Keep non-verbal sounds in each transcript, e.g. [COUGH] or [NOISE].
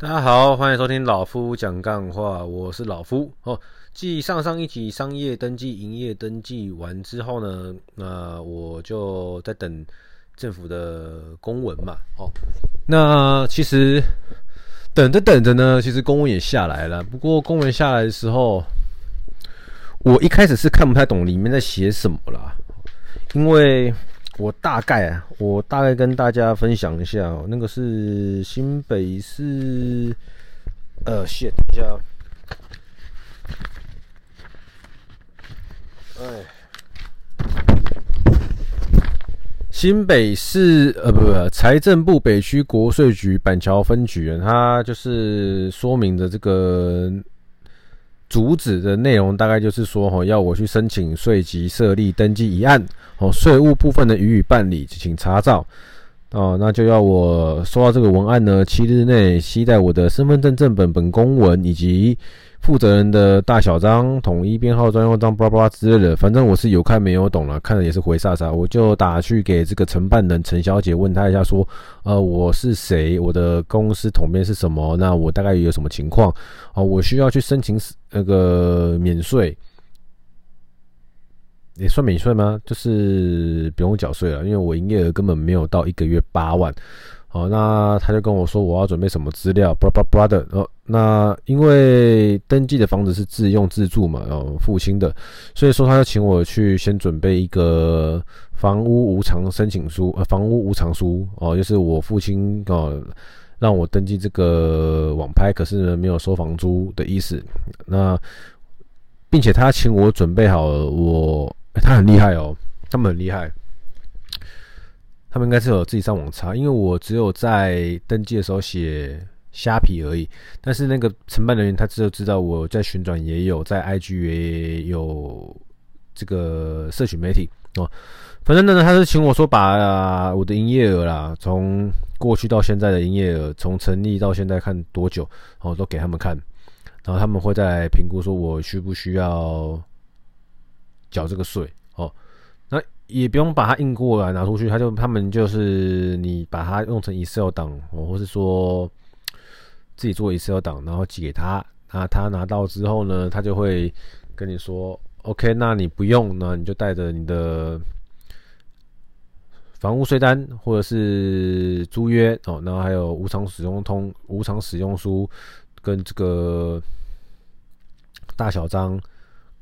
大家好，欢迎收听老夫讲干话，我是老夫哦。继上上一集商业登记、营业登记完之后呢，那我就在等政府的公文嘛。哦，那其实等着等着呢，其实公文也下来了。不过公文下来的时候，我一开始是看不太懂里面在写什么啦，因为。我大概啊，我大概跟大家分享一下哦，那个是新北市，呃，等一下，哎，新北市呃不不，财政部北区国税局板桥分局，它就是说明的这个。主旨的内容大概就是说，哈，要我去申请税籍设立登记一案，哦，税务部分的予以办理，请查找，哦，那就要我收到这个文案呢，七日内携带我的身份证正本、本公文以及。负责人的大小章、统一编号、专用章，巴拉巴拉之类的，反正我是有看没有懂了，看了也是回煞煞，我就打去给这个承办人陈小姐，问她一下说，呃，我是谁？我的公司统编是什么？那我大概有什么情况？哦，我需要去申请那个免税，也算免税吗？就是不用缴税了，因为我营业额根本没有到一个月八万。好，那他就跟我说我要准备什么资料，巴拉巴拉的。哦，那因为登记的房子是自用自住嘛，然后父亲的，所以说他就请我去先准备一个房屋无偿申请书，呃，房屋无偿书哦，就是我父亲哦让我登记这个网拍，可是呢没有收房租的意思。那并且他请我准备好我，他很厉害哦，他们很厉害。他们应该是有自己上网查，因为我只有在登记的时候写虾皮而已。但是那个承办人员他只有知道我在旋转也有，在 IG 也有这个社群媒体哦。反正呢，他是请我说把我的营业额啦，从过去到现在的营业额，从成立到现在看多久，然哦，都给他们看，然后他们会再评估说我需不需要缴这个税哦。也不用把它印过来拿出去，他就他们就是你把它用成 Excel 档哦，或是说自己做 Excel 档，然后寄给他，那他拿到之后呢，他就会跟你说，OK，那你不用呢，你就带着你的房屋税单或者是租约哦，然后还有无偿使用通、无偿使用书跟这个大小章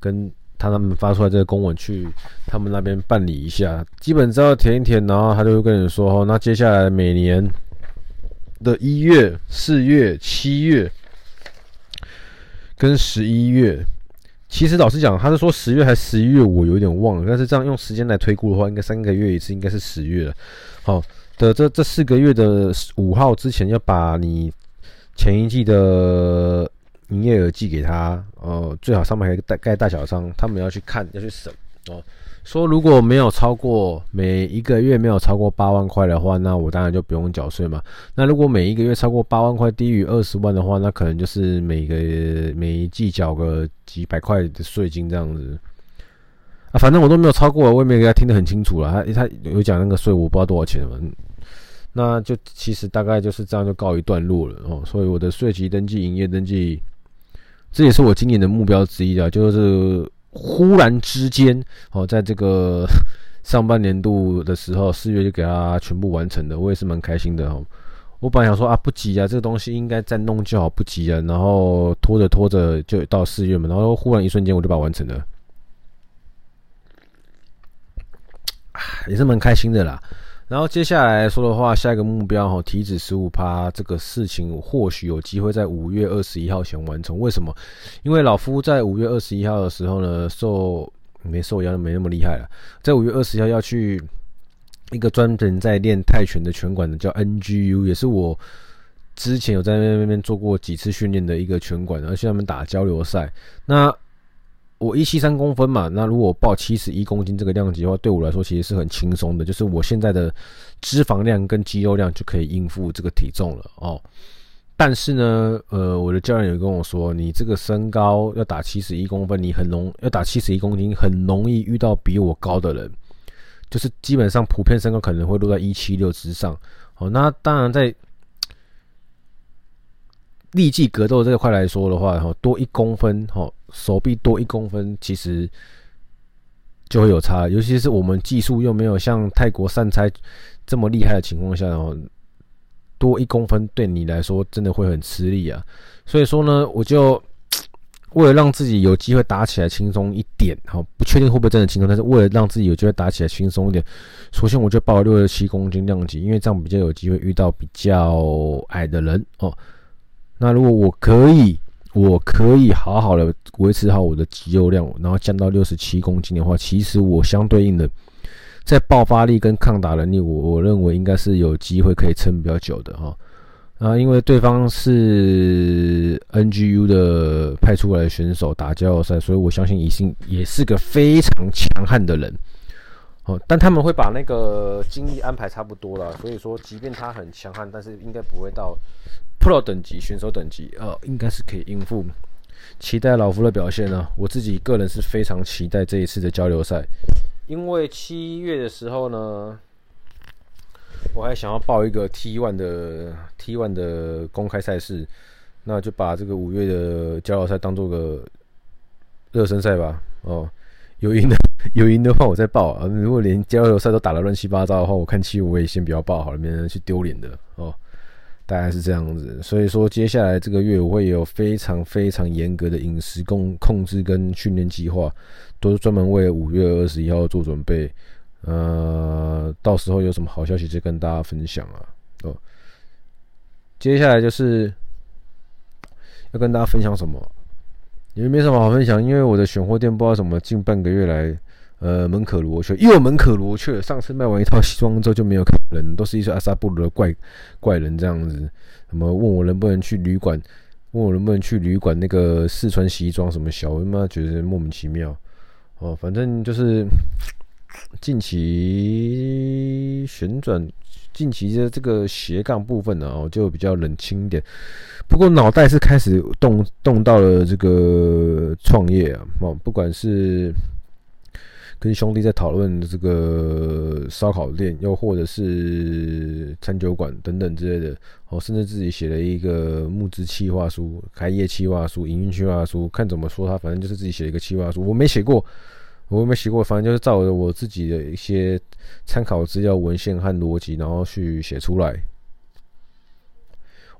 跟。他他们发出来这个公文去他们那边办理一下，基本只要填一填，然后他就会跟你说：“哦，那接下来每年的一月、四月、七月跟十一月，其实老实讲，他是说十月还是十一月，我有点忘了。但是这样用时间来推估的话，应该三个月一次，应该是十月了。好的，这这四个月的五号之前要把你前一季的。”营业额寄给他，呃，最好上面还盖盖大小章，他们要去看，要去审哦。说如果没有超过每一个月没有超过八万块的话，那我当然就不用缴税嘛。那如果每一个月超过八万块，低于二十万的话，那可能就是每个每一季缴个几百块的税金这样子。啊，反正我都没有超过，我也没给他听得很清楚了。他他有讲那个税，我不知道多少钱嘛。那就其实大概就是这样就告一段落了哦。所以我的税籍登记、营业登记。这也是我今年的目标之一啊，就是忽然之间，哦，在这个 [LAUGHS] 上半年度的时候，四月就给它全部完成了，我也是蛮开心的哦。我本来想说啊，不急啊，这个东西应该再弄就好，不急啊。然后拖着拖着就到四月嘛，然后忽然一瞬间我就把它完成了，也是蛮开心的啦。然后接下来说的话，下一个目标哈，体脂十五趴这个事情，或许有机会在五月二十一号前完成。为什么？因为老夫在五月二十一号的时候呢，受没受压没那么厉害了，在五月二十号要去一个专门在练泰拳的拳馆的，叫 NGU，也是我之前有在那边做过几次训练的一个拳馆，而且他们打交流赛。那我一七三公分嘛，那如果报七十一公斤这个量级的话，对我来说其实是很轻松的，就是我现在的脂肪量跟肌肉量就可以应付这个体重了哦。但是呢，呃，我的教练有跟我说，你这个身高要打七十一公分，你很容要打七十一公斤，很容易遇到比我高的人，就是基本上普遍身高可能会落在一七六之上。哦，那当然在。立技格斗这块来说的话，哈，多一公分，哈，手臂多一公分，其实就会有差。尤其是我们技术又没有像泰国散拆这么厉害的情况下，哦，多一公分对你来说真的会很吃力啊。所以说呢，我就为了让自己有机会打起来轻松一点，哈，不确定会不会真的轻松，但是为了让自己有机会打起来轻松一点，首先我就报六十七公斤量级，因为这样比较有机会遇到比较矮的人哦。那如果我可以，我可以好好的维持好我的肌肉量，然后降到六十七公斤的话，其实我相对应的在爆发力跟抗打能力，我我认为应该是有机会可以撑比较久的哈。啊，因为对方是 NGU 的派出来的选手打交流赛，所以我相信已经也是个非常强悍的人。哦，但他们会把那个精力安排差不多了，所以说即便他很强悍，但是应该不会到。Pro 等级选手等级，呃，应该是可以应付。期待老夫的表现呢。我自己个人是非常期待这一次的交流赛，因为七月的时候呢，我还想要报一个 T1 的 T1 的公开赛事，那就把这个五月的交流赛当做个热身赛吧。哦，有赢的 [LAUGHS] 有赢的话我再报啊。如果连交流赛都打得乱七八糟的话，我看七五我也先不要报好了，免得去丢脸的哦。大概是这样子，所以说接下来这个月我会有非常非常严格的饮食控控制跟训练计划，都是专门为五月二十一号做准备。呃，到时候有什么好消息就跟大家分享啊。哦，接下来就是要跟大家分享什么，也没什么好分享，因为我的选货店不知道怎么近半个月来。呃，门可罗雀，又门可罗雀。上次卖完一套西装之后就没有看人，都是一些阿萨布鲁的怪怪人这样子。什么问我能不能去旅馆，问我能不能去旅馆那个试穿西装什么小，我他妈觉得莫名其妙。哦，反正就是近期旋转，近期的这个斜杠部分呢，哦，就比较冷清一点。不过脑袋是开始动动到了这个创业啊，哦，不管是。跟兄弟在讨论这个烧烤店，又或者是餐酒馆等等之类的，哦，甚至自己写了一个募资企划书、开业企划书、营运企划书，看怎么说他，反正就是自己写了一个企划书。我没写过，我没写过，反正就是照着我自己的一些参考资料、文献和逻辑，然后去写出来。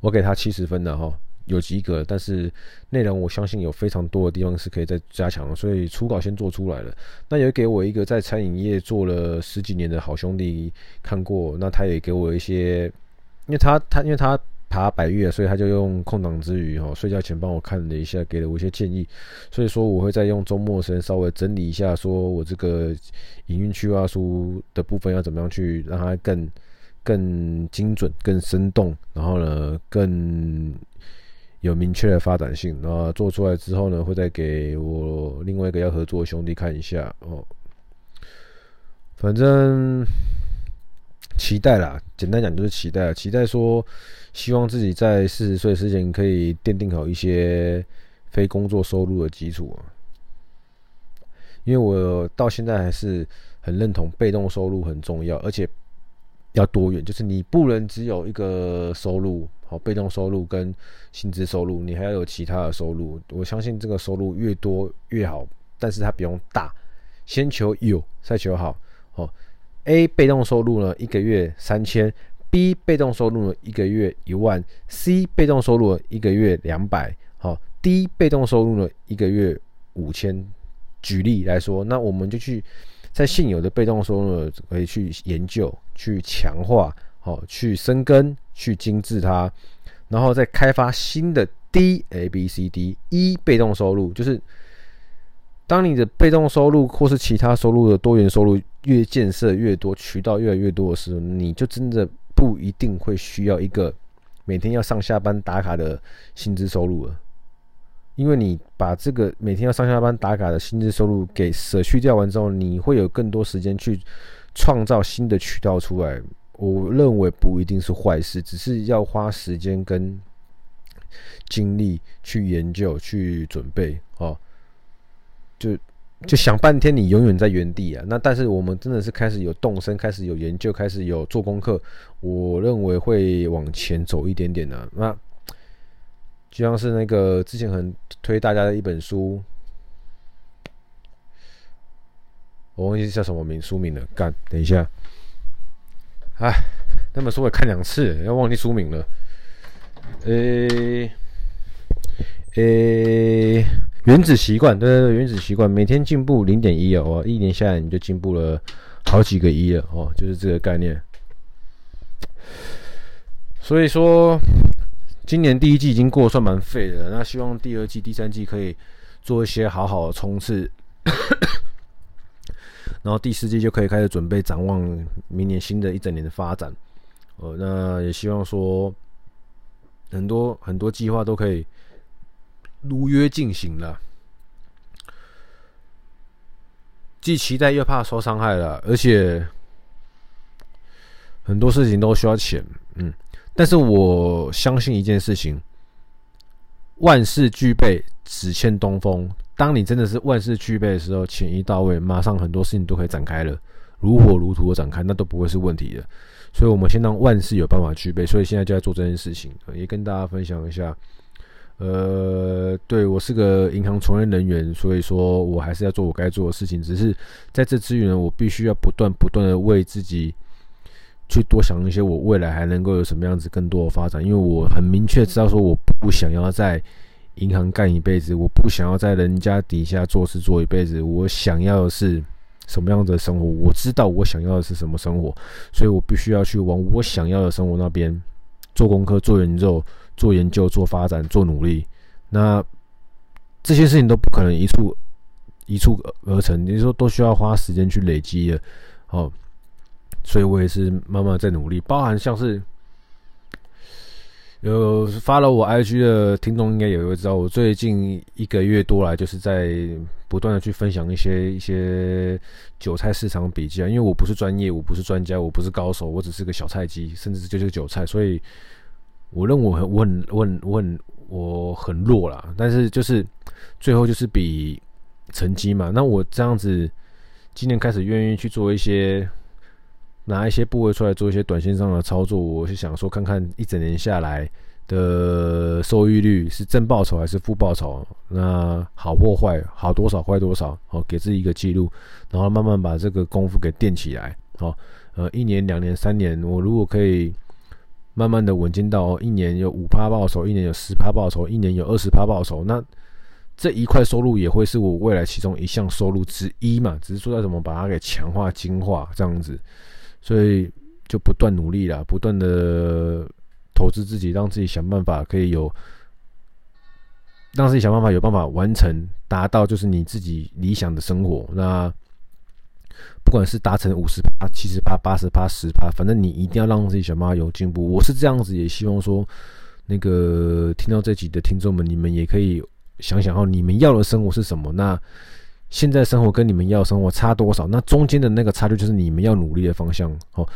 我给他七十分的哈。有及格，但是内容我相信有非常多的地方是可以再加强，所以初稿先做出来了。那也给我一个在餐饮业做了十几年的好兄弟看过，那他也给我一些，因为他他因为他爬百越，所以他就用空档之余哈睡觉前帮我看了一下，给了我一些建议。所以说我会再用周末时间稍微整理一下，说我这个营运计划书的部分要怎么样去让它更更精准、更生动，然后呢更。有明确的发展性，那做出来之后呢，会再给我另外一个要合作的兄弟看一下哦。反正期待啦，简单讲就是期待，期待说希望自己在四十岁之前可以奠定好一些非工作收入的基础啊。因为我到现在还是很认同被动收入很重要，而且要多元，就是你不能只有一个收入。好，被动收入跟薪资收入，你还要有其他的收入。我相信这个收入越多越好，但是它不用大，先求有，再求好。哦，A 被动收入呢，一个月三千；B 被动收入呢，一个月一万；C 被动收入一个月两百。好，D 被动收入呢，一个月五千。举例来说，那我们就去在现有的被动收入可以去研究，去强化。好，去深耕，去精致它，然后再开发新的 D A B C D E 被动收入，就是当你的被动收入或是其他收入的多元收入越建设越多，渠道越来越多的时候，你就真的不一定会需要一个每天要上下班打卡的薪资收入了，因为你把这个每天要上下班打卡的薪资收入给舍去掉完之后，你会有更多时间去创造新的渠道出来。我认为不一定是坏事，只是要花时间跟精力去研究、去准备哦。就就想半天，你永远在原地啊。那但是我们真的是开始有动身，开始有研究，开始有做功课，我认为会往前走一点点的。那就像是那个之前很推大家的一本书，我忘记叫什么名书名了。干，等一下，哎，那本书我看两次，要忘记书名了。诶、欸，诶、原子习惯，对对对，原子习惯，每天进步零点一哦，一年下来你就进步了好几个一了哦，就是这个概念。所以说。今年第一季已经过算蛮废的，那希望第二季、第三季可以做一些好好的冲刺，[COUGHS] 然后第四季就可以开始准备展望明年新的一整年的发展。呃，那也希望说很多很多计划都可以如约进行了，既期待又怕受伤害了，而且很多事情都需要钱，嗯。但是我相信一件事情，万事俱备，只欠东风。当你真的是万事俱备的时候，钱一到位，马上很多事情都可以展开了，如火如荼的展开，那都不会是问题的。所以，我们先让万事有办法具备。所以现在就在做这件事情，也跟大家分享一下。呃，对，我是个银行从业人员，所以说我还是要做我该做的事情。只是在这之余呢，我必须要不断不断的为自己。去多想一些，我未来还能够有什么样子更多的发展？因为我很明确知道说，我不想要在银行干一辈子，我不想要在人家底下做事做一辈子。我想要的是什么样的生活？我知道我想要的是什么生活，所以我必须要去往我想要的生活那边做功课、做研究、做研究、做发展、做努力。那这些事情都不可能一蹴一蹴而成，你说都需要花时间去累积的，哦。所以我也是慢慢在努力，包含像是有发了我 IG 的听众应该也会知道，我最近一个月多来就是在不断的去分享一些一些韭菜市场笔记啊，因为我不是专业，我不是专家，我不是高手，我只是个小菜鸡，甚至就是韭菜，所以我认为我很我很我很我很我很弱啦，但是就是最后就是比成绩嘛，那我这样子今年开始愿意去做一些。拿一些部位出来做一些短线上的操作，我是想说看看一整年下来的收益率是正报酬还是负报酬，那好或坏，好多少坏多少，好给自己一个记录，然后慢慢把这个功夫给垫起来，好，呃，一年、两年、三年，我如果可以慢慢的稳健到一年有五趴报酬，一年有十趴报酬，一年有二十趴报酬，那这一块收入也会是我未来其中一项收入之一嘛，只是说要怎么把它给强化、精化这样子。所以就不断努力啦，不断的投资自己，让自己想办法可以有，让自己想办法有办法完成，达到就是你自己理想的生活。那不管是达成五十趴、七十趴、八十趴、十趴，反正你一定要让自己想办法有进步。我是这样子，也希望说，那个听到这集的听众们，你们也可以想想哦，你们要的生活是什么？那。现在生活跟你们要生活差多少？那中间的那个差距就是你们要努力的方向。哦，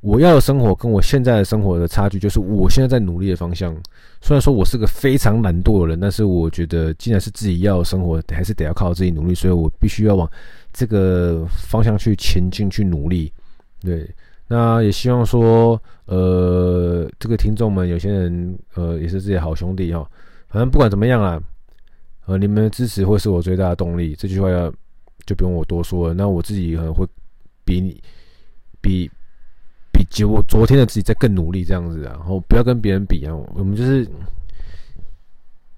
我要的生活跟我现在的生活的差距就是我现在在努力的方向。虽然说我是个非常懒惰的人，但是我觉得既然是自己要生活，还是得要靠自己努力，所以我必须要往这个方向去前进，去努力。对，那也希望说，呃，这个听众们有些人，呃，也是自己好兄弟哈。反正不管怎么样啊。呃，你们的支持会是我最大的动力。这句话要就不用我多说了。那我自己可能会比你比比就我昨天的自己再更努力这样子啊。然后不要跟别人比啊。我们就是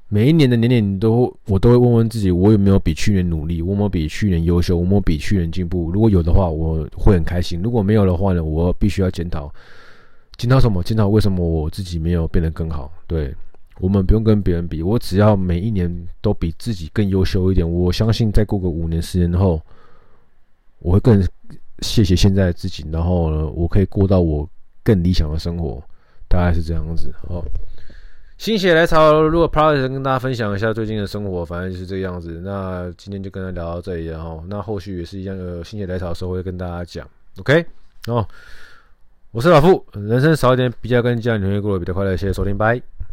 每一年的年年都我都会问问自己，我有没有比去年努力？我有没有比去年优秀？我有没有比去年进步？如果有的话，我会很开心；如果没有的话呢，我必须要检讨。检讨什么？检讨为什么我自己没有变得更好？对。我们不用跟别人比，我只要每一年都比自己更优秀一点。我相信再过个五年、十年后，我会更谢谢现在的自己。然后呢，我可以过到我更理想的生活，大概是这样子。哦，心血来潮，如果 Private 跟大家分享一下最近的生活，反正就是这个样子。那今天就跟他聊到这里，然后那后续也是一样，有心血来潮的时候会跟大家讲。OK，哦，我是老傅，人生少一点比较跟这样，你会过得比较快乐。谢谢收听，拜。